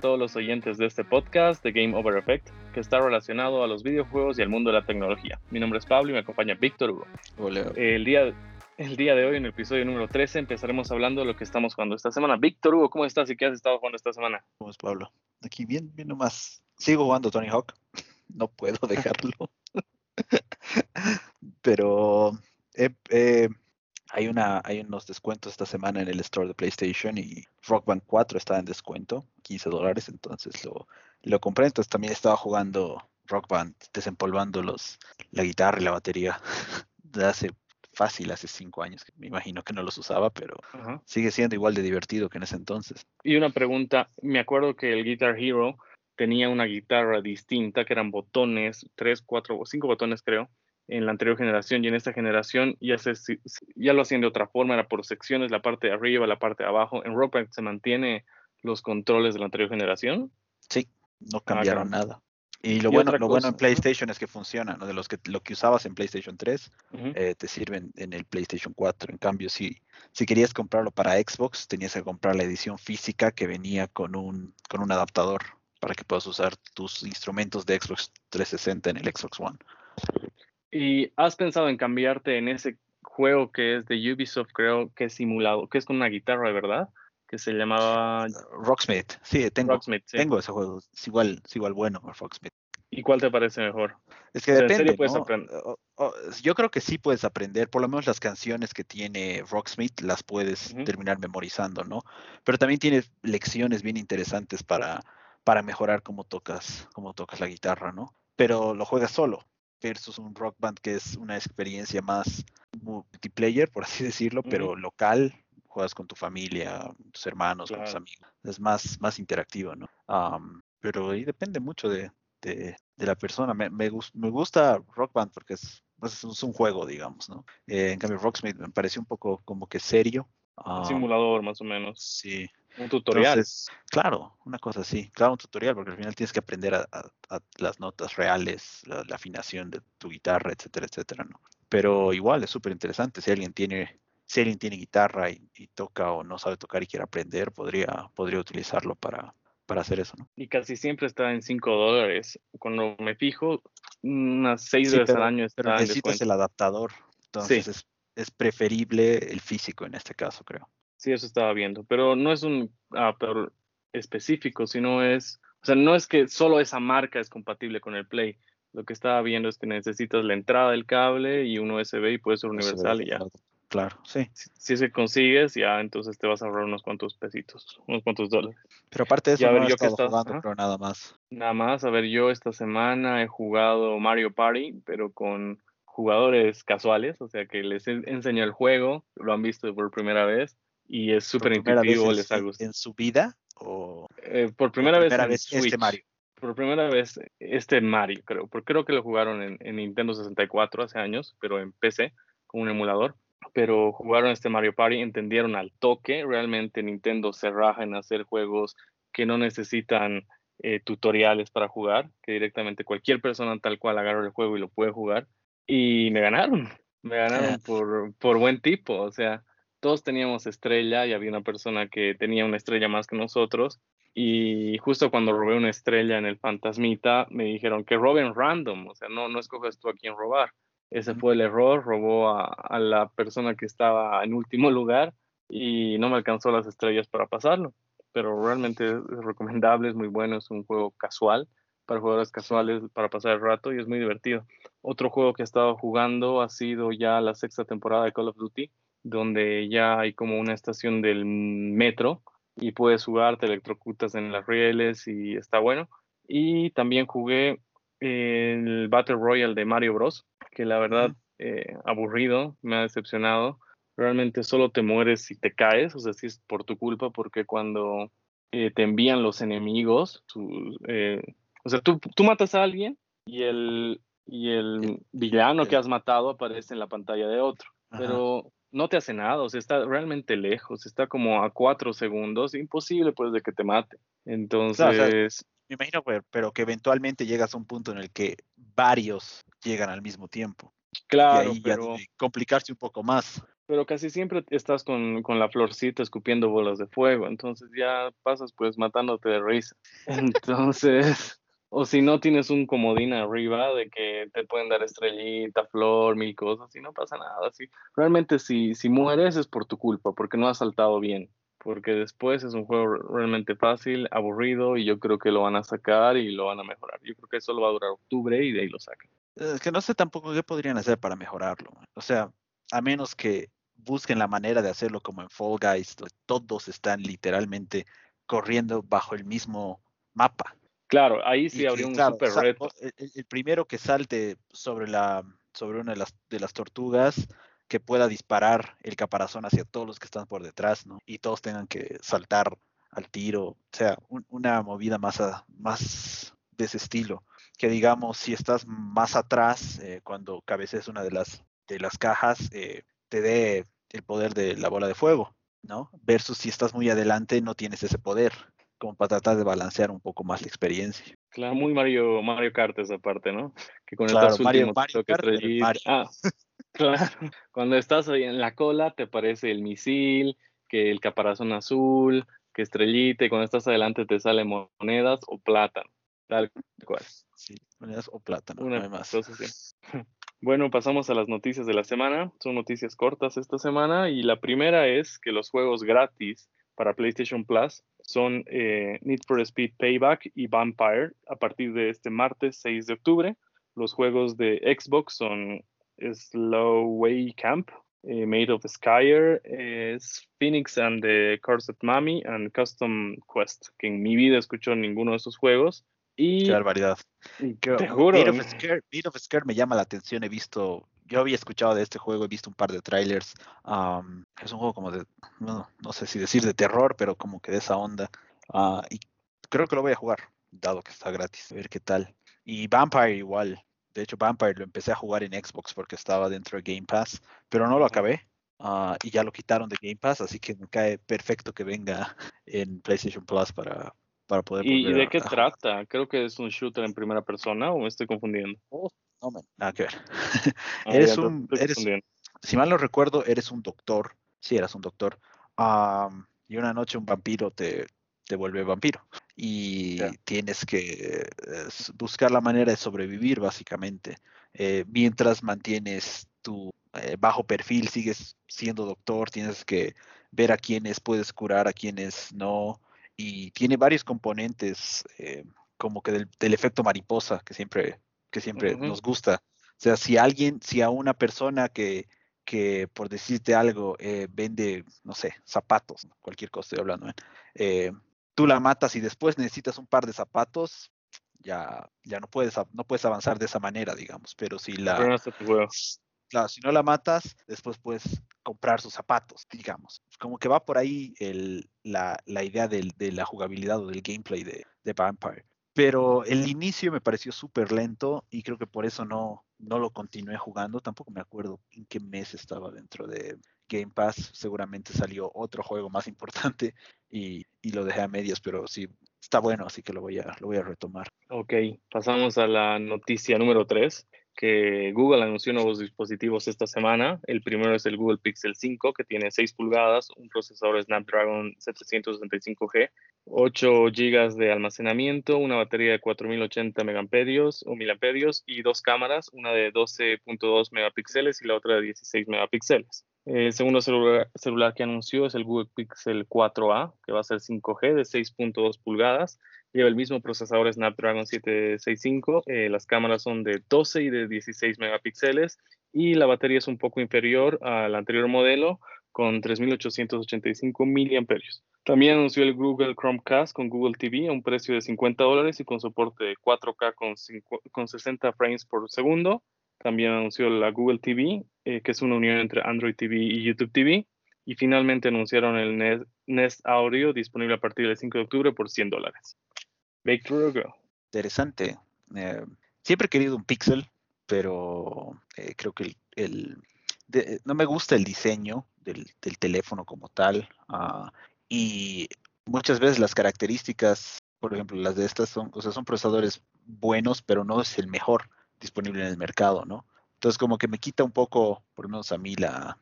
todos los oyentes de este podcast de Game Over Effect, que está relacionado a los videojuegos y al mundo de la tecnología. Mi nombre es Pablo y me acompaña Víctor Hugo. Hola. El día, el día de hoy, en el episodio número 13, empezaremos hablando de lo que estamos jugando esta semana. Víctor Hugo, ¿cómo estás y qué has estado jugando esta semana? ¿Cómo es Pablo? Aquí bien, bien nomás. Sigo jugando Tony Hawk. No puedo dejarlo. Pero eh, eh, hay, una, hay unos descuentos esta semana en el store de PlayStation y Rock Band 4 está en descuento, 15 dólares, entonces lo, lo compré. Entonces también estaba jugando Rock Band, desempolvando los, la guitarra y la batería de hace fácil, hace cinco años. Me imagino que no los usaba, pero Ajá. sigue siendo igual de divertido que en ese entonces. Y una pregunta, me acuerdo que el Guitar Hero tenía una guitarra distinta, que eran botones, tres, cuatro o cinco botones creo, en la anterior generación y en esta generación ya, se, ya lo hacían de otra forma, era por secciones, la parte de arriba, la parte de abajo. ¿En Rock Band se mantiene los controles de la anterior generación? Sí, no cambiaron caramba. nada. Y lo Y bueno, lo bueno en PlayStation es que funciona, ¿no? De los que lo que usabas en PlayStation 3 Ujú. eh, te sirven en el PlayStation 4. En cambio, si, si querías comprarlo para Xbox, tenías que comprar la edición física que venía con un, con un adaptador para que puedas usar tus instrumentos de Xbox 360 en el Xbox One. ¿Y has pensado en cambiarte en ese juego que es de Ubisoft, creo que es simulado, que es con una guitarra, verdad? Que se llamaba Rocksmith, sí, tengo, Rocksmith. sí. tengo ese juego. Es igual, es igual bueno, Rocksmith. ¿Y cuál te parece mejor? Es que O sea, ¿en serio depende, puedes ¿no? aprender? O- o- yo creo que sí puedes aprender, por lo menos las canciones que tiene Rocksmith las puedes terminar memorizando, ¿no? Pero también tiene lecciones bien interesantes para, para mejorar cómo tocas, cómo tocas la guitarra, ¿no? Pero lo juegas solo versus un rock band que es una experiencia más multiplayer, por así decirlo, pero local, juegas con tu familia, tus hermanos, con tus amigos. Es más, más interactivo, ¿no? Am, pero ahí depende mucho de, de, de la persona. Me, me, me gusta Rock Band porque es, pues, es un- es un juego, digamos, ¿no? Eh, en cambio, Rocksmith me pareció un poco como que serio. Simulador, más o menos. sí. Un tutorial. Entonces, claro, una cosa así. Claro, un tutorial, porque al final tienes que aprender a, a- a las notas reales, la, la afinación de tu guitarra, etcétera, etcétera, ¿no? Pero igual es súper interesante. Si alguien tiene, si alguien tiene guitarra y, y toca o no sabe tocar y quiere aprender, podría, podría utilizarlo para, para hacer eso, ¿no? y casi siempre está en 5 dólares. Cuando me fijo, unas 6 Sí, veces pero- al año está Pero necesitas el adaptador. Entonces es, es preferible el físico en este caso, creo. Sí, eso estaba viendo. Pero no es un adaptador específico, sino es. O sea, no es que solo esa marca es compatible con el Play. Lo que estaba viendo es que necesitas la entrada del cable y un USB y puede ser universal y ya. Claro, sí. Si, si que consigues, ya entonces te vas a ahorrar unos cuantos pesitos, unos cuantos dólares. Pero aparte de Y eso, a ver, no he yo que estás- jugando, pero nada más. Nada más, a ver, yo esta semana he jugado Mario Party, pero con jugadores casuales, o sea que les he enseñado el juego, lo han visto por primera vez y es ¿Por súper intuitivo, les ha en- gustado. en su vida o Eh, por primera vez en vez este. Mario? Por primera vez este Mario, creo, porque creo que lo jugaron en, en Nintendo 64 hace años, pero en PC, con un emulador. Pero jugaron este Mario Party, entendieron al toque, realmente Nintendo se raja en hacer juegos que no necesitan eh, tutoriales para jugar, que directamente cualquier persona tal cual agarra el juego y lo puede jugar. Y me ganaron, me ganaron Ah. por, por buen tipo, o sea, todos teníamos estrella y había una persona que tenía una estrella más que nosotros. Y justo cuando robé una estrella en el fantasmita, me dijeron que roben random, o sea, no, no escoges tú a quién robar. Ese fue el error, robó a, a la persona que estaba en último lugar y no me alcanzó las estrellas para pasarlo. Pero realmente es recomendable, es muy bueno, es un juego casual para jugadores casuales para pasar el rato y es muy divertido. Otro juego que he estado jugando ha sido ya la sexta temporada de Call of Duty, donde ya hay como una estación del metro y puedes jugar, te electrocutas en las rieles y está bueno. Y también jugué el Battle Royale de Mario Bros, que la verdad, eh, aburrido, me ha decepcionado. Realmente solo te mueres si te caes, o sea, si es por tu culpa, porque cuando eh, te envían los enemigos, eh, o sea, tú, tú matas a alguien y el, y el villano que has matado aparece en la pantalla de otro, Ajá. pero no te hace nada, o sea, está realmente lejos, está como a cuatro segundos, imposible pues de que te mate. Entonces, Me imagino, pero, pero que eventualmente llegas a un punto en el que varios llegan al mismo tiempo. claro, y ahí pero complicarse un poco más. pero casi siempre estás con, con, la florcita escupiendo bolas de fuego, entonces ya pasas pues matándote de risa. Entonces, o si no tienes un comodín arriba de que te pueden dar estrellita, flor, mil cosas, y no pasa nada. Así, realmente si, si mueres es por tu culpa, porque no has saltado bien, porque después es un juego realmente fácil, aburrido, y yo creo que lo van a sacar y lo van a mejorar. Yo creo que eso lo va a durar octubre y de ahí lo sacan. Es que no sé tampoco qué podrían hacer para mejorarlo. O sea, a menos que busquen la manera de hacerlo como en Fall Guys, todos están literalmente corriendo bajo el mismo mapa. Claro, ahí sí habría un super reto. El, primero que salte sobre la sobre una de las, de las tortugas que pueda disparar el caparazón hacia todos los que están por detrás, ¿no? Y todos tengan que saltar al tiro, o sea, una movida más, más de ese estilo. Que digamos, si estás más atrás, eh, cuando cabecees una de las, de las cajas, eh, te dé el poder de la bola de fuego, ¿no? Versus si estás muy adelante, no tienes ese poder, como para tratar de balancear un poco más la experiencia. Claro, muy Mario, Mario Kart esa parte, ¿no? Que con claro, el Mario, Mario Kart, Mario. Ah, claro. Cuando estás ahí en la cola, te aparece el misil, que el caparazón azul, que estrellita, y cuando estás adelante te salen monedas o plátano, tal cual. Sí, monedas o plátano, Una, no más. Entonces, sí. Bueno, pasamos a las noticias de la semana. Son noticias cortas esta semana y la primera es que los juegos gratis para PlayStation Plus son eh, Need for Speed Payback y Vampire a partir de este martes 6 de octubre. Los juegos de Xbox son Slow Way Camp, eh, Made of Skyer, Phoenix and the Cursed Mummy and Custom Quest, que en mi vida escuchó ninguno de esos juegos. Y, Qué barbaridad. Te juro. Beat of, Scare, me llama la atención. He visto, yo había escuchado de este juego, he visto un par de trailers. es un juego como de, no, no, sé si decir de terror, pero como que de esa onda. Ah, y creo que lo voy a jugar, dado que está gratis. A ver qué tal. Y Vampire igual. De hecho, Vampire lo empecé a jugar en Xbox porque estaba dentro de Game Pass, pero no lo acabé. Ah, y ya lo quitaron de Game Pass, así que me cae perfecto que venga en PlayStation Plus para, poder... ¿Y, de qué trata? Creo que es un shooter en primera persona o me estoy confundiendo. Oh, no, nada que ver. Ah, eres un... si mal no recuerdo, eres un doctor. Sí, eras un doctor. y una noche un vampiro te, te vuelve vampiro. Y tienes que buscar la manera de sobrevivir, básicamente. Eh, mientras mantienes tu eh, bajo perfil, sigues siendo doctor, tienes que ver a quienes puedes curar, a quienes no y tiene varios componentes eh, como que del, efecto mariposa que siempre, que siempre nos gusta. O sea, si alguien, si a una persona que, que por decirte algo, eh, vende, no sé, zapatos, cualquier cosa estoy hablando, ¿eh? tú la matas y después necesitas un par de zapatos, ya, ya no puedes, no puedes avanzar de esa manera, digamos. Pero si la, Claro, si no la matas, después puedes comprar sus zapatos, digamos. Como que va por ahí la, idea de la jugabilidad o del gameplay de, de Vampire. Pero el inicio me pareció súper lento y creo que por eso no, no lo continué jugando. Tampoco me acuerdo en qué mes estaba dentro de Game Pass. Seguramente salió otro juego más importante y, y lo dejé a medias, pero sí, está bueno, así que lo voy a, lo voy a retomar. Ok, pasamos a la noticia número 3 que Google anunció nuevos dispositivos esta semana. El primero es el Google Pixel 5, que tiene 6 pulgadas, un procesador Snapdragon 765G, 8 GB de almacenamiento, una batería de 4080 megamperios o miliamperios y dos cámaras, una de 12.2 megapíxeles y la otra de 16 megapíxeles. El segundo celular, celular, que anunció es el Google Pixel 4a, que va a ser 5G de 6.2 pulgadas Lleva el mismo procesador Snapdragon 765, eh, las cámaras son de 12 y de 16 megapíxeles y la batería es un poco inferior al anterior modelo con 3.885 miliamperios. También anunció el Google Chromecast con Google TV a un precio de 50 dólares y con soporte de 4K con, con 60 frames por segundo. También anunció la Google TV, eh, que es una unión entre Android TV y YouTube TV. Y finalmente anunciaron el Nest Audio disponible a partir del 5 de octubre por 100 dólares. Interesante. Eh, siempre he querido un Pixel, pero eh, creo que el, no me gusta el diseño del, teléfono como tal. Ah, y muchas veces las características, por ejemplo, las de estas son, o sea, son procesadores buenos, pero no es el mejor disponible en el mercado, ¿no? Entonces como que me quita un poco, por lo menos a mí, la,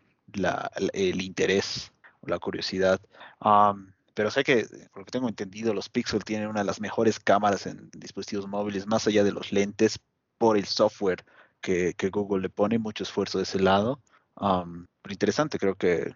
el interés o la curiosidad. pero sé que, por lo que tengo entendido, los Pixel tienen una de las mejores cámaras en dispositivos móviles, más allá de los lentes, por el software que, Google le pone, mucho esfuerzo de ese lado. pero interesante, creo que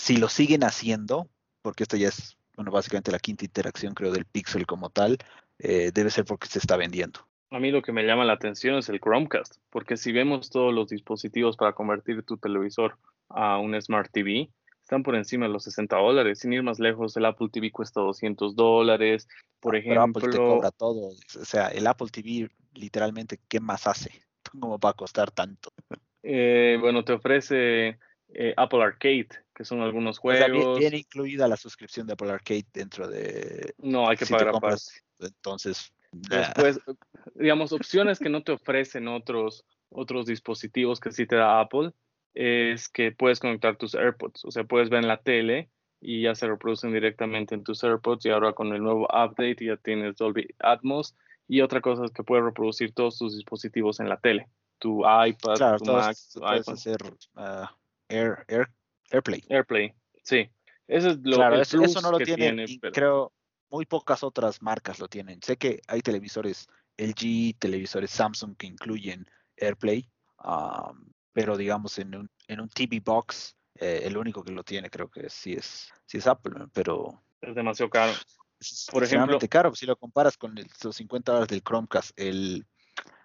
si lo siguen haciendo, porque esta ya es, bueno, básicamente la quinta interacción, creo, del Pixel como tal, eh, debe ser porque se está vendiendo. A mí lo que me llama la atención es el Chromecast, porque si vemos todos los dispositivos para convertir tu televisor a un Smart TV, están por encima de los 60 dólares. Sin ir más lejos, el Apple TV cuesta 200 dólares, por ejemplo. Pero Apple te cobra todo. O sea, el Apple TV literalmente, ¿qué más hace? ¿Cómo va a costar tanto? Eh, bueno, te ofrece eh, Apple Arcade, que son algunos juegos. O sea, viene, incluida la suscripción de Apple Arcade dentro de. No, hay que pagar aparte. Entonces. Después, digamos, opciones que no te ofrecen otros, otros dispositivos que sí te da Apple es que puedes conectar tus AirPods, o sea, puedes ver en la tele y ya se reproducen directamente en tus AirPods y ahora con el nuevo update ya tienes Dolby Atmos y otra cosa es que puedes reproducir todos tus dispositivos en la tele, tu iPad, tu Mac, tu iPhone. hacer ah, Air, Air, AirPlay. AirPlay, sí. Eso es lo claro, eso, no lo tiene, creo muy pocas otras marcas lo tienen. Sé que hay televisores LG, televisores Samsung que incluyen AirPlay, pero digamos en un, en un TV Box, eh, el único que lo tiene creo que sí es, sí es Apple, pero... Es demasiado caro. Es Por ejemplo, caro, si lo comparas con los 50 dólares del Chromecast, el,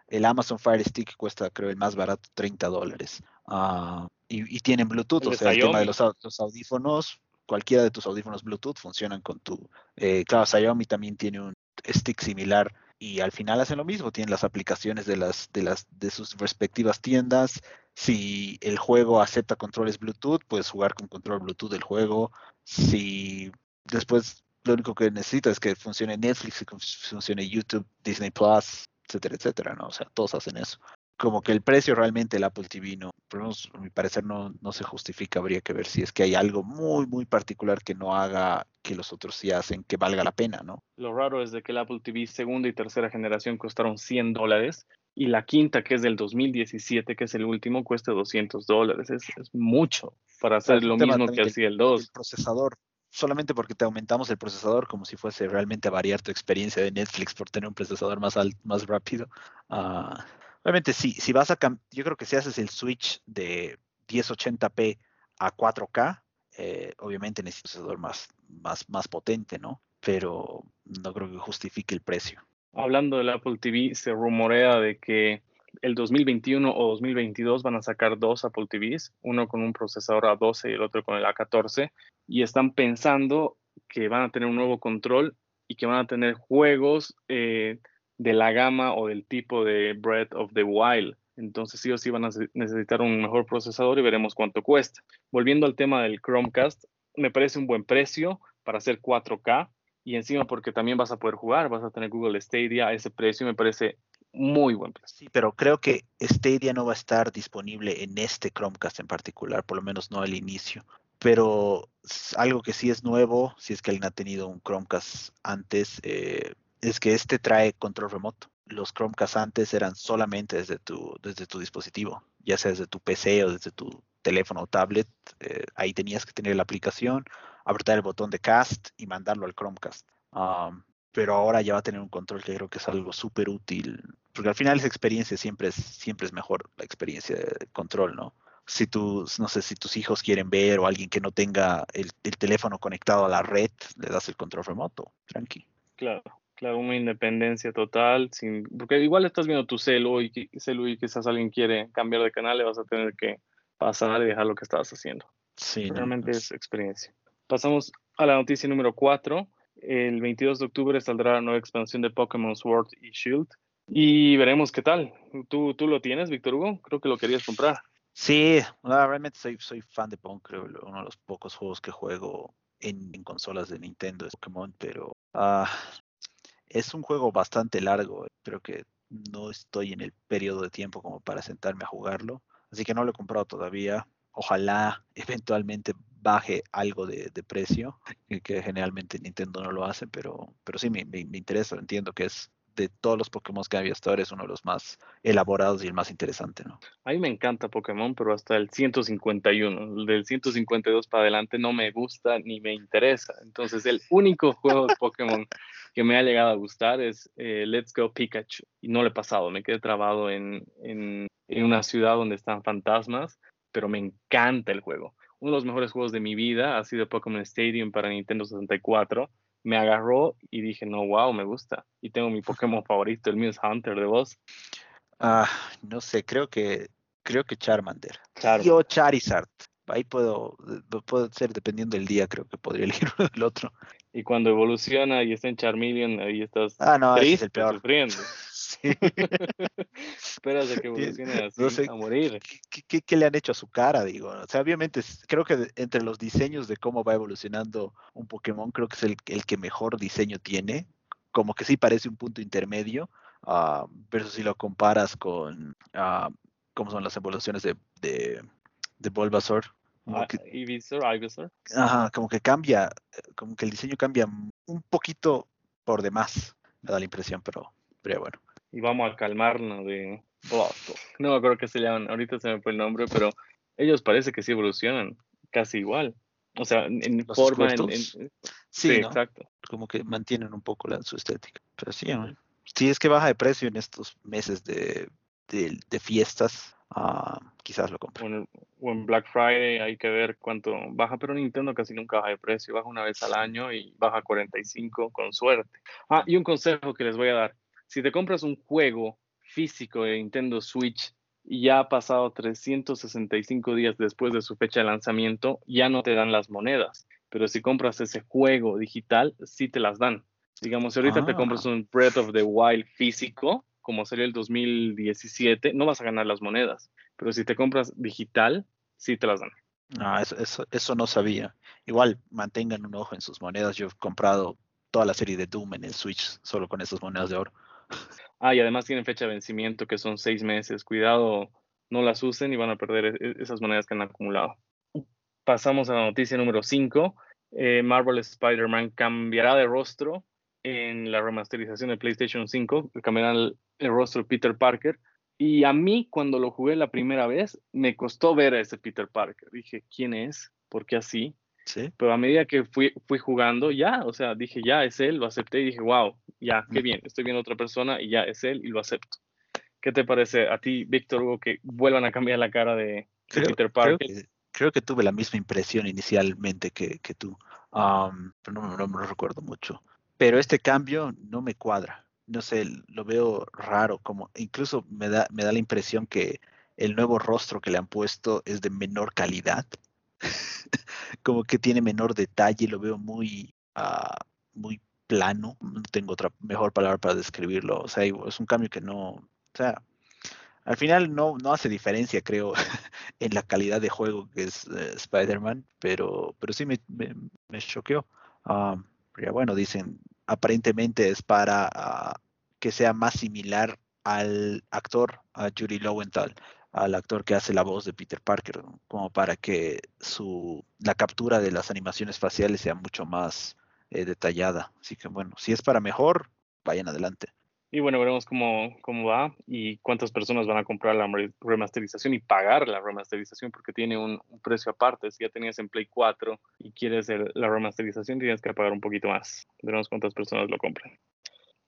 el Amazon Fire Stick cuesta creo el más barato 30 dólares. Ah, y, tienen Bluetooth, o sea, el tema de los, los, audífonos, cualquiera de tus audífonos Bluetooth funcionan con tu... Eh, claro, Xiaomi también tiene un stick similar y al final hacen lo mismo, tienen las aplicaciones de las de las de sus respectivas tiendas. Si el juego acepta controles Bluetooth, puedes jugar con control Bluetooth del juego. Si después lo único que necesitas es que funcione Netflix, que funcione YouTube, Disney Plus, etcétera, etcétera, ¿no? O sea, todos hacen eso como que el precio realmente el Apple TV no, a mi parecer no, no se justifica, habría que ver si es que hay algo muy, muy particular que no haga que los otros sí hacen que valga la pena, ¿no? Lo raro es de que el Apple TV segunda y tercera generación costaron 100 dólares y la quinta, que es del 2017, que es el último, cuesta 200 dólares. Es, mucho para hacer lo mismo que hacía el 2. El procesador, solamente porque te aumentamos el procesador como si fuese realmente a variar tu experiencia de Netflix por tener un procesador más alto, más rápido. Uh, Obviamente, sí, si vas a yo creo que si haces el switch de 1080p a 4K, eh, obviamente necesitas un procesador más, más, más potente, ¿no? Pero no creo que justifique el precio. Hablando del Apple TV, se rumorea de que el 2021 o 2022 van a sacar dos Apple TVs, uno con un procesador A12 y el otro con el A14, y están pensando que van a tener un nuevo control y que van a tener juegos eh, de la gama o del tipo de Breath of the Wild. Entonces sí o sí van a necesitar un mejor procesador y veremos cuánto cuesta. Volviendo al tema del Chromecast, me parece un buen precio para hacer 4K y encima porque también vas a poder jugar, vas a tener Google Stadia a ese precio, me parece muy buen precio. Sí, pero creo que Stadia no va a estar disponible en este Chromecast en particular, por lo menos no al inicio. Pero algo que sí es nuevo, si es que alguien ha tenido un Chromecast antes, eh, es que este trae control remoto. Los Chromecast antes eran solamente desde tu, desde tu dispositivo, ya sea desde tu PC o desde tu teléfono o tablet. Eh, ahí tenías que tener la aplicación, apretar el botón de cast y mandarlo al Chromecast. pero ahora ya va a tener un control que creo que es algo súper útil, porque al final esa experiencia siempre es, siempre es mejor, la experiencia de control, ¿no? si tus, no sé, si tus hijos quieren ver o alguien que no tenga el, el, teléfono conectado a la red, le das el control remoto, tranqui. Claro. Claro, una independencia total, sin, porque igual estás viendo tu celu y, celu y quizás alguien quiere cambiar de canal, le vas a tener que pasar y dejar lo que estabas haciendo. Sí, realmente es experiencia. Pasamos a la noticia número 4. El 22 de octubre saldrá la nueva expansión de Pokémon Sword y Shield y veremos qué tal. ¿Tú, tú lo tienes, Víctor Hugo? Creo que lo querías comprar. Sí, realmente soy, soy fan de Pokémon, creo, uno de los pocos juegos que juego en, consolas de Nintendo es Pokémon, pero uh, es un juego bastante largo, creo que no estoy en el periodo de tiempo como para sentarme a jugarlo, así que no lo he comprado todavía. Ojalá eventualmente baje algo de, precio, que generalmente Nintendo no lo hace, pero, pero sí me, interesa, entiendo que es de todos los Pokémon que había hasta ahora es uno de los más elaborados y el más interesante, ¿no? A mí me encanta Pokémon, pero hasta el 151, el del 152 para adelante no me gusta ni me interesa. Entonces, el único juego de Pokémon que me ha llegado a gustar es eh, Let's Go Pikachu. Y no lo he pasado, me quedé trabado en, en, en una ciudad donde están fantasmas, pero me encanta el juego. Uno de los mejores juegos de mi vida ha sido Pokémon Stadium para Nintendo 64 me agarró y dije, no, wow, me gusta. Y tengo mi Pokémon favorito, el mío es Hunter de vos. Ah, no sé, creo que creo que Charmander. Yo Charizard. Ahí puedo, puedo ser dependiendo del día, creo que podría elegir el otro. Y cuando evoluciona y está en Charmeleon, ahí estás ah, no, triste, es el peor. sufriendo. Esperas de que evolucione así, a morir. ¿qué, qué, le han hecho a su cara? Digo, o sea, obviamente creo que entre los diseños de cómo va evolucionando un Pokémon, creo que es el, el que mejor diseño tiene. Como que sí parece un punto intermedio, uh, versus si lo comparas con uh, cómo son las evoluciones de, de, de Bulbasaur. Ah, Ivysaur, Ivysaur. Ajá, como que cambia, como que el diseño cambia un poquito por demás, me da la impresión, pero, pero bueno y vamos a calmarnos de No me acuerdo qué se llaman, ahorita se me fue el nombre, pero ellos parece que sí evolucionan casi igual. O sea, en forma, en, Sí, exacto. Como que mantienen un poco la, su estética. Pero sí, si es que baja de precio en estos meses de, de, fiestas, uh, quizás lo compren. O en, Black Friday hay que ver cuánto baja, pero Nintendo casi nunca baja de precio, baja una vez al año y baja 45 con suerte. Ah, y un consejo que les voy a dar si te compras un juego físico de Nintendo Switch y ya ha pasado 365 días después de su fecha de lanzamiento, ya no te dan las monedas. Pero si compras ese juego digital, sí te las dan. Digamos, si ahorita te ah. compras un Breath of the Wild físico, como salió el 2017, no vas a ganar las monedas. Pero si te compras digital, sí te las dan. Ah, eso, eso, eso no sabía. Igual mantengan un ojo en sus monedas. Yo he comprado toda la serie de Doom en el Switch solo con esas monedas de oro. Ah, y además tienen fecha de vencimiento que son seis meses. Cuidado, no las usen y van a perder e-, e-, esas monedas que han acumulado. Pasamos a la noticia número 5. Eh, Marvel Spider-Man cambiará de rostro en la remasterización de PlayStation 5. Cambiará el, rostro de Peter Parker. Y a mí, cuando lo jugué la primera vez, me costó ver a ese Peter Parker. Dije, ¿quién es? ¿Por qué así? Pero a medida que fui, fui jugando, ya, o sea, dije, ya es él, lo acepté y dije, wow, ya, qué bien, estoy viendo a otra persona y ya es él y lo acepto. ¿Qué te parece a ti, Víctor Hugo, que vuelvan a cambiar la cara de, Peter Parker? Creo que, tuve la misma impresión inicialmente que, que tú, pero no, no, me lo recuerdo mucho. Pero este cambio no me cuadra. No sé, lo veo raro, como incluso me da, me da la impresión que el nuevo rostro que le han puesto es de menor calidad. Como que tiene menor detalle, lo veo muy, uh, muy plano, no tengo otra mejor palabra para describirlo, o sea, es un cambio que no, o sea, al final no, no hace diferencia, creo, en la calidad de juego que es eh, Spider-Man, pero, pero sí me, me, choqueó. Uh, ya bueno, dicen, aparentemente es para uh, que sea más similar al actor, a Judy Lowenthal, al actor que hace la voz de Peter Parker, como para que su, la captura de las animaciones faciales sea mucho más eh, detallada. Así que bueno, si es para mejor, vayan adelante. Y bueno, veremos cómo, cómo va y cuántas personas van a comprar la remasterización y pagar la remasterización porque tiene un, precio aparte. Si ya tenías en Play 4 y quieres la remasterización, tienes que pagar un poquito más. Veremos cuántas personas lo compran.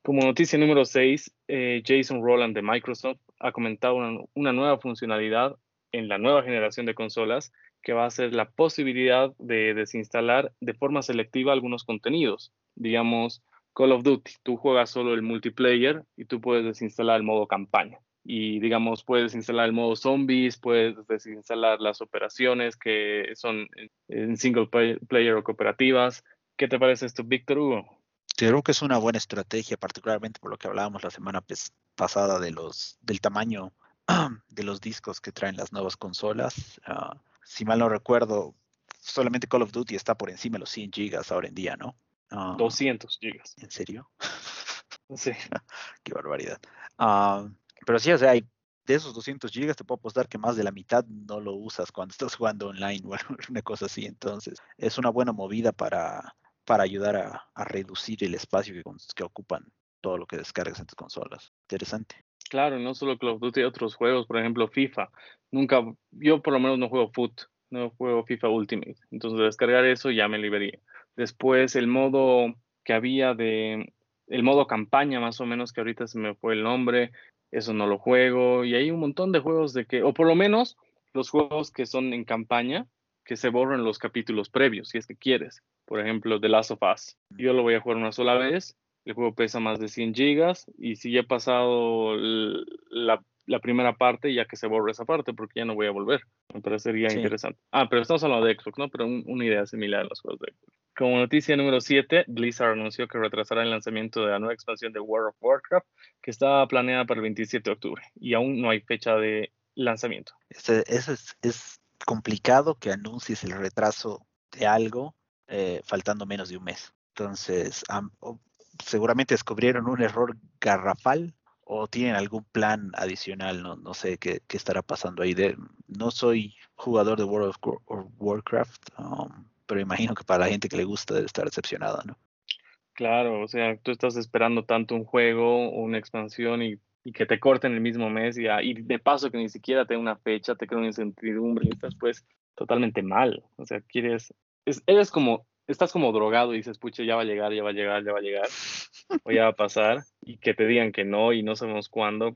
Como noticia número 6, eh, Jason Roland de Microsoft ha comentado una, nueva funcionalidad en la nueva generación de consolas que va a ser la posibilidad de desinstalar de forma selectiva algunos contenidos. Digamos, Call of Duty, tú juegas solo el multiplayer y tú puedes desinstalar el modo campaña. Y digamos, puedes instalar el modo zombies, puedes desinstalar las operaciones que son en single player o cooperativas. ¿Qué te parece esto, Víctor Hugo? Creo que es una buena estrategia, particularmente por lo que hablábamos la semana pasada de los, del tamaño de los discos que traen las nuevas consolas. Ah, si mal no recuerdo, solamente Call of Duty está por encima de los 100 gigas ahora en día, ¿no? 200 ah, gigas. ¿En serio? Sí. Qué barbaridad. Ah, pero sí, o sea, de esos 200 gigas te puedo apostar que más de la mitad no lo usas cuando estás jugando online o una cosa así. Entonces, es una buena movida para, para ayudar a, reducir el espacio que, que, ocupan todo lo que descargas en tus consolas. Interesante. Claro, no solo Call of Duty, otros juegos, por ejemplo FIFA. Nunca, yo por lo menos no juego Foot, no juego FIFA Ultimate. Entonces descargar eso ya me liberaría. Después el modo que había de, el modo campaña más o menos, que ahorita se me fue el nombre, eso no lo juego. Y hay un montón de juegos de que, o por lo menos los juegos que son en campaña, que se borran los capítulos previos, si es que quieres. Por ejemplo, The Last of Us. Yo lo voy a jugar una sola vez el juego pesa más de 100 gigas y si ya he pasado la, primera parte, ya que se borra esa parte, porque ya no voy a volver. Me parecería interesante. Ah, pero estamos hablando de Xbox, ¿no? Pero una idea similar a los juegos de Xbox. Como noticia número 7, Blizzard anunció que retrasará el lanzamiento de la nueva expansión de World of Warcraft, que estaba planeada para el 27 de octubre y aún no hay fecha de lanzamiento. Es, es, complicado que anuncies el retraso de algo eh, faltando menos de un mes. Entonces, seguramente descubrieron un error garrafal o tienen algún plan adicional, no, no sé qué, qué estará pasando ahí. De, no soy jugador de World of Warcraft, um, pero imagino que para la gente que le gusta debe estar decepcionada, ¿no? Claro, o sea, tú estás esperando tanto un juego una expansión y, y, que te corten el mismo mes y, y de paso que ni siquiera te una fecha, te crea una incertidumbre y estás pues totalmente mal. O sea, quieres, es, eres como estás como drogado y dices, pucha, ya va a llegar, ya va a llegar, ya va a llegar, o ya va a pasar, y que te digan que no y no sabemos cuándo.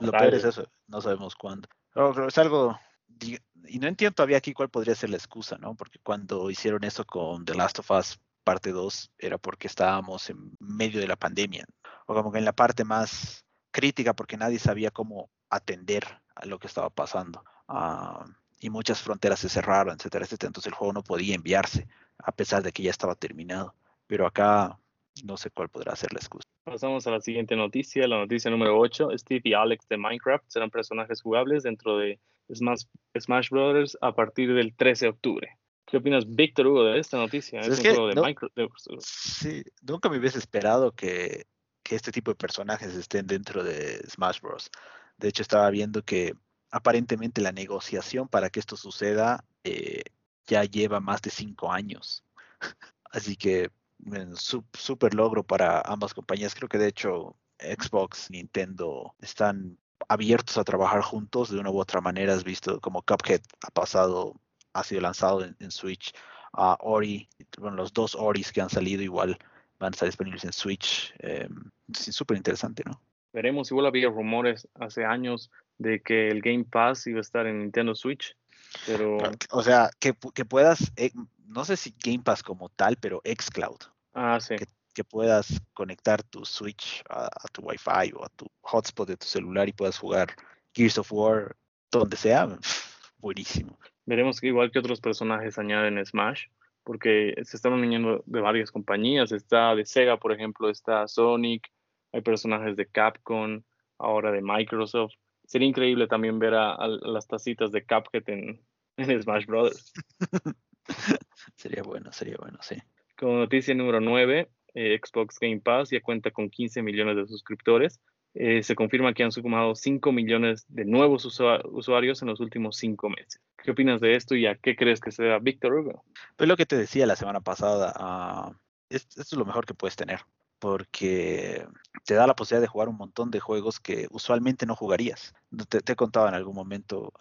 lo peor es eso, no sabemos cuándo. Pero es algo, y no entiendo todavía aquí cuál podría ser la excusa, ¿no? Porque cuando hicieron eso con The Last of Us parte 2 era porque estábamos en medio de la pandemia, o como que en la parte más crítica porque nadie sabía cómo atender a lo que estaba pasando. Ah, y muchas fronteras se cerraron, etcétera, etcétera. Entonces el juego no podía enviarse a pesar de que ya estaba terminado. Pero acá no sé cuál podrá ser la excusa. Pasamos a la siguiente noticia, la noticia número 8. Steve y Alex de Minecraft serán personajes jugables dentro de Smash, Smash Brothers a partir del 13 de octubre. ¿Qué opinas, Víctor Hugo, de esta noticia? Es, un juego de Minecraft. Sí, nunca me hubiese esperado que, que, este tipo de personajes estén dentro de Smash Bros. De hecho, estaba viendo que aparentemente la negociación para que esto suceda eh, ya lleva más de cinco años. Así que súper logro para ambas compañías. Creo que de hecho Xbox, Nintendo están abiertos a trabajar juntos de una u otra manera. Has visto como Cuphead ha pasado, ha sido lanzado en, Switch. a Ori, bueno, los dos Oris que han salido igual van a estar disponibles en Switch. Eh, súper interesante, ¿no? Veremos, igual había rumores hace años de que el Game Pass iba a estar en Nintendo Switch. Pero... O sea, que, que puedas, eh, no sé si Game Pass como tal, pero Xcloud. Ah, sí. Que, puedas conectar tu Switch a, tu Wi-Fi o a tu hotspot de tu celular y puedas jugar Gears of War donde sea. Buenísimo. Veremos que igual que otros personajes añaden Smash, porque se están uniendo de varias compañías. Está de Sega, por ejemplo, está Sonic, hay personajes de Capcom, ahora de Microsoft sería increíble también ver a, las tacitas de Cuphead en, en Smash Brothers. sería bueno, sería bueno, sí. Como noticia número 9, eh, Xbox Game Pass ya cuenta con 15 millones de suscriptores. Eh, se confirma que han sumado 5 millones de nuevos usuarios en los últimos 5 meses. ¿Qué opinas de esto y a qué crees que sea Víctor Hugo? Pues lo que te decía la semana pasada, uh, esto es lo mejor que puedes tener porque te da la posibilidad de jugar un montón de juegos que usualmente no jugarías. Te, te he contado en algún momento,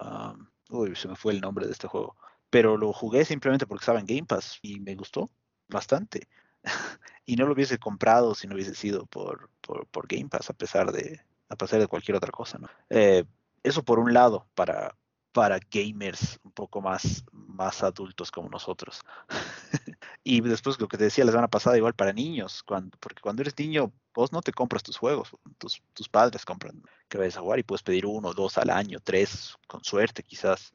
uy, se me fue el nombre de este juego, pero lo jugué simplemente porque estaba en Game Pass y me gustó bastante. y no lo hubiese comprado si no hubiese sido por, por, Game Pass, a pesar de, a pesar de cualquier otra cosa. ¿no? Eh, eso por un lado, para, para gamers un poco más, más adultos como nosotros. y después lo que te decía la semana pasada, igual para niños, cuando, porque cuando eres niño, vos no te compras tus juegos, tus, tus padres compran que vayas a jugar y puedes pedir uno, dos al año, tres, con suerte quizás.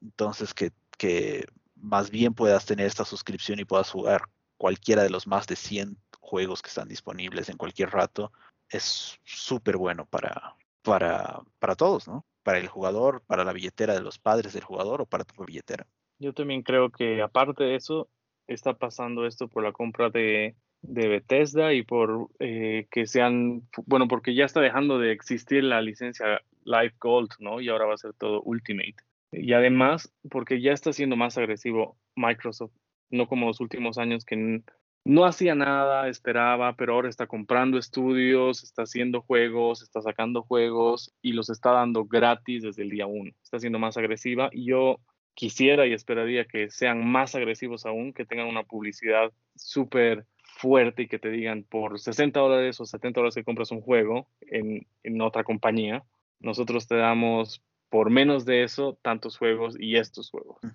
entonces, que, que más bien puedas tener esta suscripción y puedas jugar cualquiera de los más de 100 juegos que están disponibles en cualquier rato, es súper bueno para, para, para todos, ¿no? para el jugador, para la billetera de los padres del jugador o para tu billetera. Yo también creo que aparte de eso, está pasando esto por la compra de, Bethesda y por eh, que sean, bueno, porque ya está dejando de existir la licencia Live Gold, ¿no? Y ahora va a ser todo Ultimate. Y además, porque ya está siendo más agresivo Microsoft, no como los últimos años que no hacía nada, esperaba, pero ahora está comprando estudios, está haciendo juegos, está sacando juegos y los está dando gratis desde el día uno. Está siendo más agresiva y yo quisiera y esperaría que sean más agresivos aún, que tengan una publicidad súper fuerte y que te digan por 60 dólares o 70 dólares que compras un juego en, en otra compañía, nosotros te damos por menos de eso tantos juegos y estos juegos. Mm.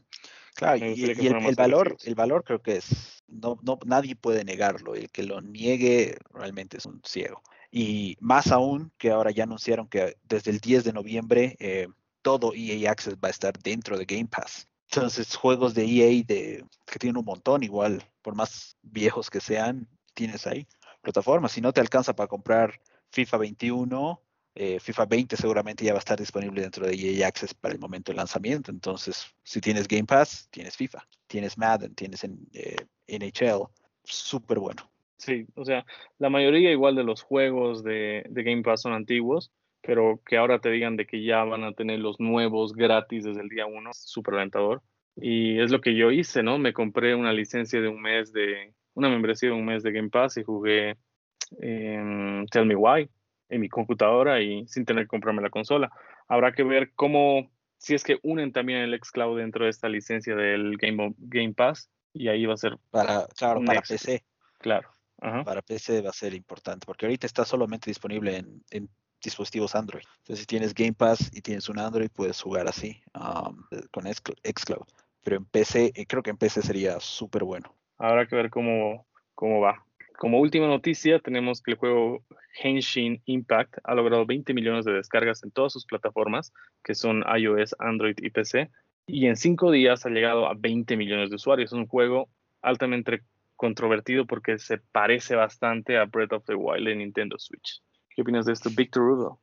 Claro, y, el, valor, el valor creo que es, no, no, nadie puede negarlo, el que lo niegue realmente es un ciego. Y más aún que ahora ya anunciaron que desde el 10 de noviembre eh, todo EA Access va a estar dentro de Game Pass. Entonces, juegos de EA de, que tienen un montón, igual, por más viejos que sean, tienes ahí plataformas. Si no te alcanza para comprar FIFA 21, eh, FIFA 20 seguramente ya va a estar disponible dentro de EA Access para el momento del lanzamiento. Entonces, si tienes Game Pass, tienes FIFA, tienes Madden, tienes en, eh, NHL, súper bueno. Sí, o sea, la mayoría igual de los juegos de, de, Game Pass son antiguos, pero que ahora te digan de que ya van a tener los nuevos gratis desde el día uno, súper alentador. Y es lo que yo hice, ¿no? Me compré una licencia de un mes de, una membresía de un mes de Game Pass y jugué Tell Me Why en mi computadora y sin tener que comprarme la consola. Habrá que ver cómo, si es que unen también el xCloud dentro de esta licencia del Game, Game Pass y ahí va a ser para, claro, para PC. Claro. Para PC va a ser importante, porque ahorita está solamente disponible en, dispositivos Android. Entonces, si tienes Game Pass y tienes un Android, puedes jugar así um, con xCloud. Pero en PC, eh, creo que en PC sería súper bueno. Habrá que ver cómo, cómo va. Como última noticia, tenemos que el juego Henshin Impact ha logrado 20 millones de descargas en todas sus plataformas, que son iOS, Android y PC, y en cinco días ha llegado a 20 millones de usuarios. Es un juego altamente controvertido porque se parece bastante a Breath of the Wild en Nintendo Switch. ¿Qué opinas de esto, Victor Rudo?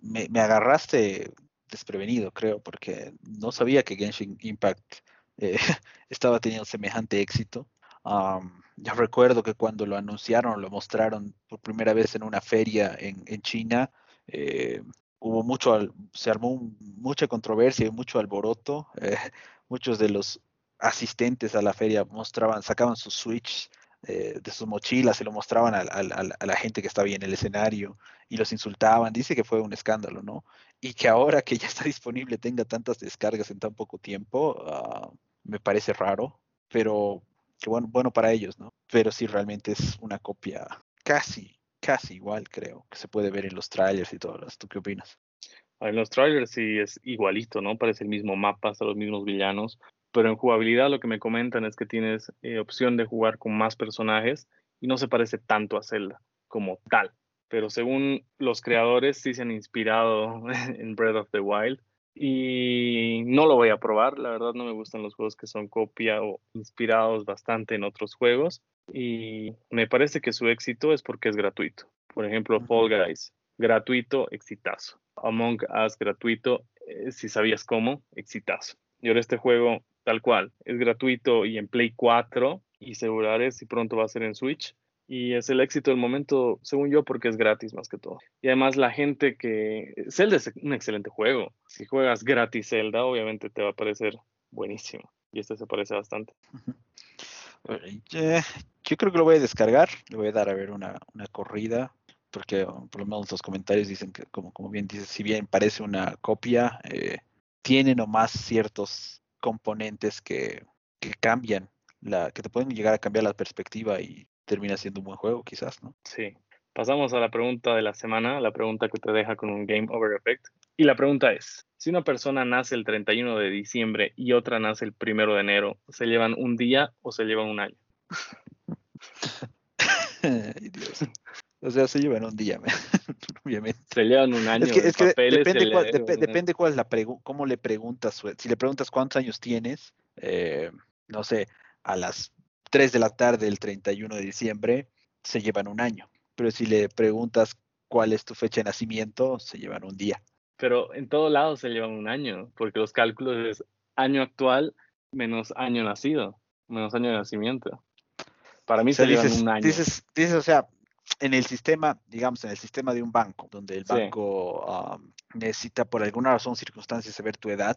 Me, agarraste desprevenido, creo, porque no sabía que Genshin Impact eh, estaba teniendo semejante éxito. yo recuerdo que cuando lo anunciaron, lo mostraron por primera vez en una feria en, China, eh, hubo mucho, se armó mucha controversia y mucho alboroto. Eh, muchos de los asistentes a la feria mostraban, sacaban sus Switch eh, de sus mochilas, se lo mostraban a, la gente que estaba ahí en el escenario y los insultaban. Dice que fue un escándalo, ¿no? Y que ahora que ya está disponible tenga tantas descargas en tan poco tiempo, ah, me parece raro, pero bueno, bueno para ellos, ¿no? Pero sí realmente es una copia casi, casi igual, creo, que se puede ver en los trailers y todo. ¿Tú qué opinas? En los trailers sí es igualito, ¿no? Parece el mismo mapa, hasta los mismos villanos, pero en jugabilidad lo que me comentan es que tienes eh, opción de jugar con más personajes y no se parece tanto a Zelda como tal. Pero según los creadores sí se han inspirado en Breath of the Wild y no lo voy a probar, la verdad no me gustan los juegos que son copia o inspirados bastante en otros juegos y me parece que su éxito es porque es gratuito. Por ejemplo, Fall Guys, gratuito, exitazo. Among Us, gratuito, eh, si sabías cómo, exitazo. Y ahora este juego, tal cual, es gratuito y en Play 4 y celulares y pronto va a ser en Switch y es el éxito del momento, según yo, porque es gratis más que todo. Y además la gente que... Zelda es un excelente juego. Si juegas gratis Zelda, obviamente te va a parecer buenísimo. Y este se parece bastante. Yo creo que lo voy a descargar, le voy a dar a ver una, corrida, porque oh, por lo menos los comentarios dicen que, como, como bien dices, si bien parece una copia, eh, tiene nomás ciertos componentes que, que cambian, la, que te pueden llegar a cambiar la perspectiva y termina siendo un buen juego, quizás, ¿no? Sí. Pasamos a la pregunta de la semana, la pregunta que te deja con un Game Over Effect. Y la pregunta es, si una persona nace el 31 de diciembre y otra nace el 1 de enero, ¿se llevan un día o se llevan un año? Dios. O sea, se llevan un día, obviamente. Se llevan un año. Es que, depende, cuál, depende cuál es la pregunta, cómo le preguntas. Si le preguntas cuántos años tienes, eh, no sé, a las 3 de la tarde el 31 de diciembre, se llevan un año. Pero si le preguntas cuál es tu fecha de nacimiento, se llevan un día. Pero en todo lado se llevan un año, porque los cálculos es año actual menos año nacido, menos año de nacimiento. Para mí se llevan un año. Dices, dices, o sea, en el sistema, digamos, en el sistema de un banco, donde el banco necesita por alguna razón, circunstancias, saber tu edad,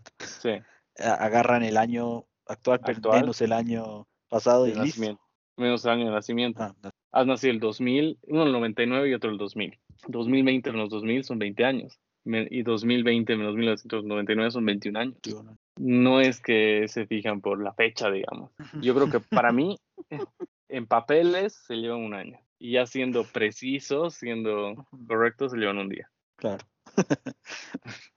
agarran el año actual, actual, menos el año pasado y listo. menos el año de nacimiento. Ah, no. Has nacido el 2000, uno el 99 y otro el 2000. 2020 menos 2000 son 20 años. Y 2020 menos 1999 son 21 años. No. Es que se fijan por la fecha, digamos. Yo creo que para mí, en papeles se llevan un año. Y ya siendo precisos, siendo correctos, se llevan un día. Claro.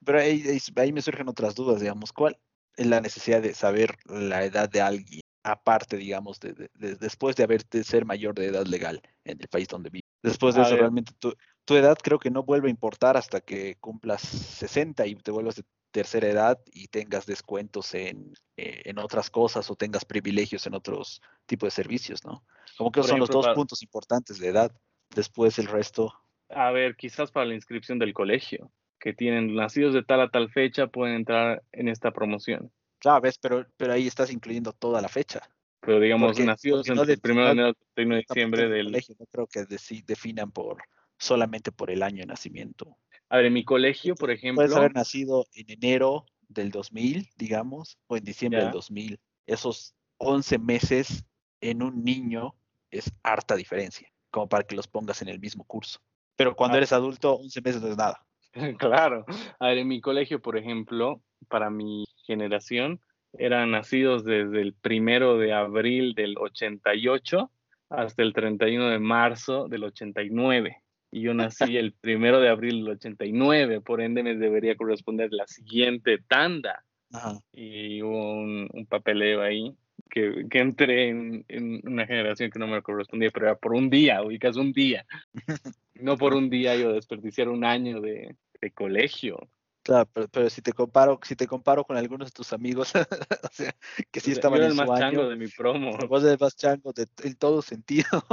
Pero ahí, ahí- ahí me surgen otras dudas, digamos, ¿cuál es la necesidad de saber la edad de alguien, aparte, digamos, de, de- de- después de haber de ser mayor de edad legal en el país donde vive? Después de A eso, ver. realmente tu, tu edad creo que no vuelve a importar hasta que cumplas 60 y te vuelvas de tercera edad y tengas descuentos en, eh, en otras cosas o tengas privilegios en otros tipos de servicios, ¿no? Como que Por son los dos para- puntos importantes de edad. Después el resto, A ver, quizás para la inscripción del colegio, que tienen nacidos de tal a tal fecha, pueden entrar en esta promoción. claro, ves, pero, pero ahí estás incluyendo toda la fecha. Pero digamos, Porque- nacidos porque no entre el de- 1 de enero y el 31 de diciembre del... colegio, no creo que definan por solamente por el año de nacimiento. A ver, en mi colegio, por ejemplo, Puedes haber nacido en enero del 2000, digamos, o en diciembre Ya. del 2000. Esos 11 meses en un niño es harta diferencia, como para que los pongas en el mismo curso. Pero cuando Ah. eres adulto, 11 meses no es nada. Claro. A ver, en mi colegio, por ejemplo, para mi generación, eran nacidos desde el primero de abril del 88 hasta el 31 de marzo del 89. Y yo nací el primero de abril del 89, por ende me debería corresponder la siguiente tanda. Ajá. Y hubo un, un papeleo ahí que, que entré en, en una generación que no me correspondía, pero era por un día, ubicas un día. No por un día yo desperdiciar un año de, de colegio. Claro, pero, pero si te comparo, si te comparo con algunos de tus amigos, o sea, que sí estaban yo era en el su más chango año, de mi promo. vos eres más chango de, en todo sentido.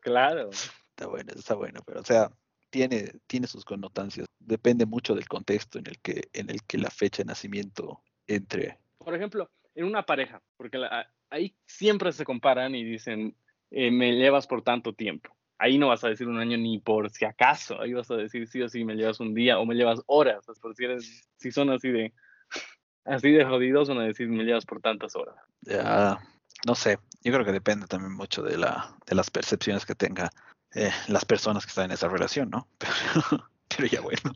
Claro. Está bueno, está bueno, pero o sea, tiene, tiene sus connotancias. Depende mucho del contexto en el que, en el que la fecha de nacimiento entre. Por ejemplo, en una pareja, porque la- ahí siempre se comparan y dicen, eh, me llevas por tanto tiempo. Ahí no vas a decir un año ni por si acaso. Ahí vas a decir sí o sí, me llevas un día o me llevas horas. Por si, eres, si son así de, así de jodidos, van a decir me llevas por tantas horas. Ya, no sé, yo creo que depende también mucho de, la, de las percepciones que tenga eh, las personas que están en esa relación, ¿no? Pero, pero ya bueno.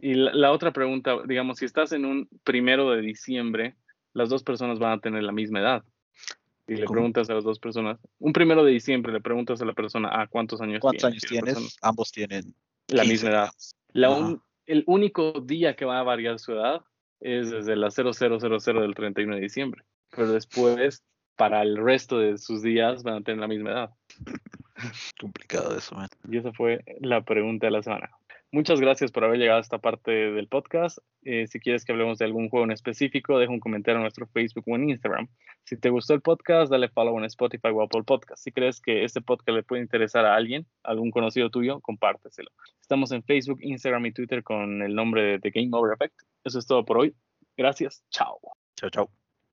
Y la, la otra pregunta, digamos, si estás en un primero de diciembre, las dos personas van a tener la misma edad. Y le ¿Cómo? preguntas a las dos personas, un primero de diciembre le preguntas a la persona, ah, ¿cuántos años ¿Cuántos tienes? años persona, tienes? Ambos tienen La 15, misma edad. La un- el único día que va a variar su edad es desde la 0000 del 31 de diciembre. Pero después, para el resto de sus días, van a tener la misma edad. Complicado eso, man. Y esa fue la pregunta de la semana. Muchas gracias por haber llegado a esta parte del podcast. Eh, si quieres que hablemos de algún juego en específico, deja un comentario en nuestro Facebook o en Instagram. Si te gustó el podcast, dale follow en Spotify o Apple Podcast. Si crees que este podcast le puede interesar a alguien, algún conocido tuyo, compárteselo. Estamos en Facebook, Instagram y Twitter con el nombre de The Game Over Effect. Eso es todo por hoy. Gracias. Chao. Chao, chao.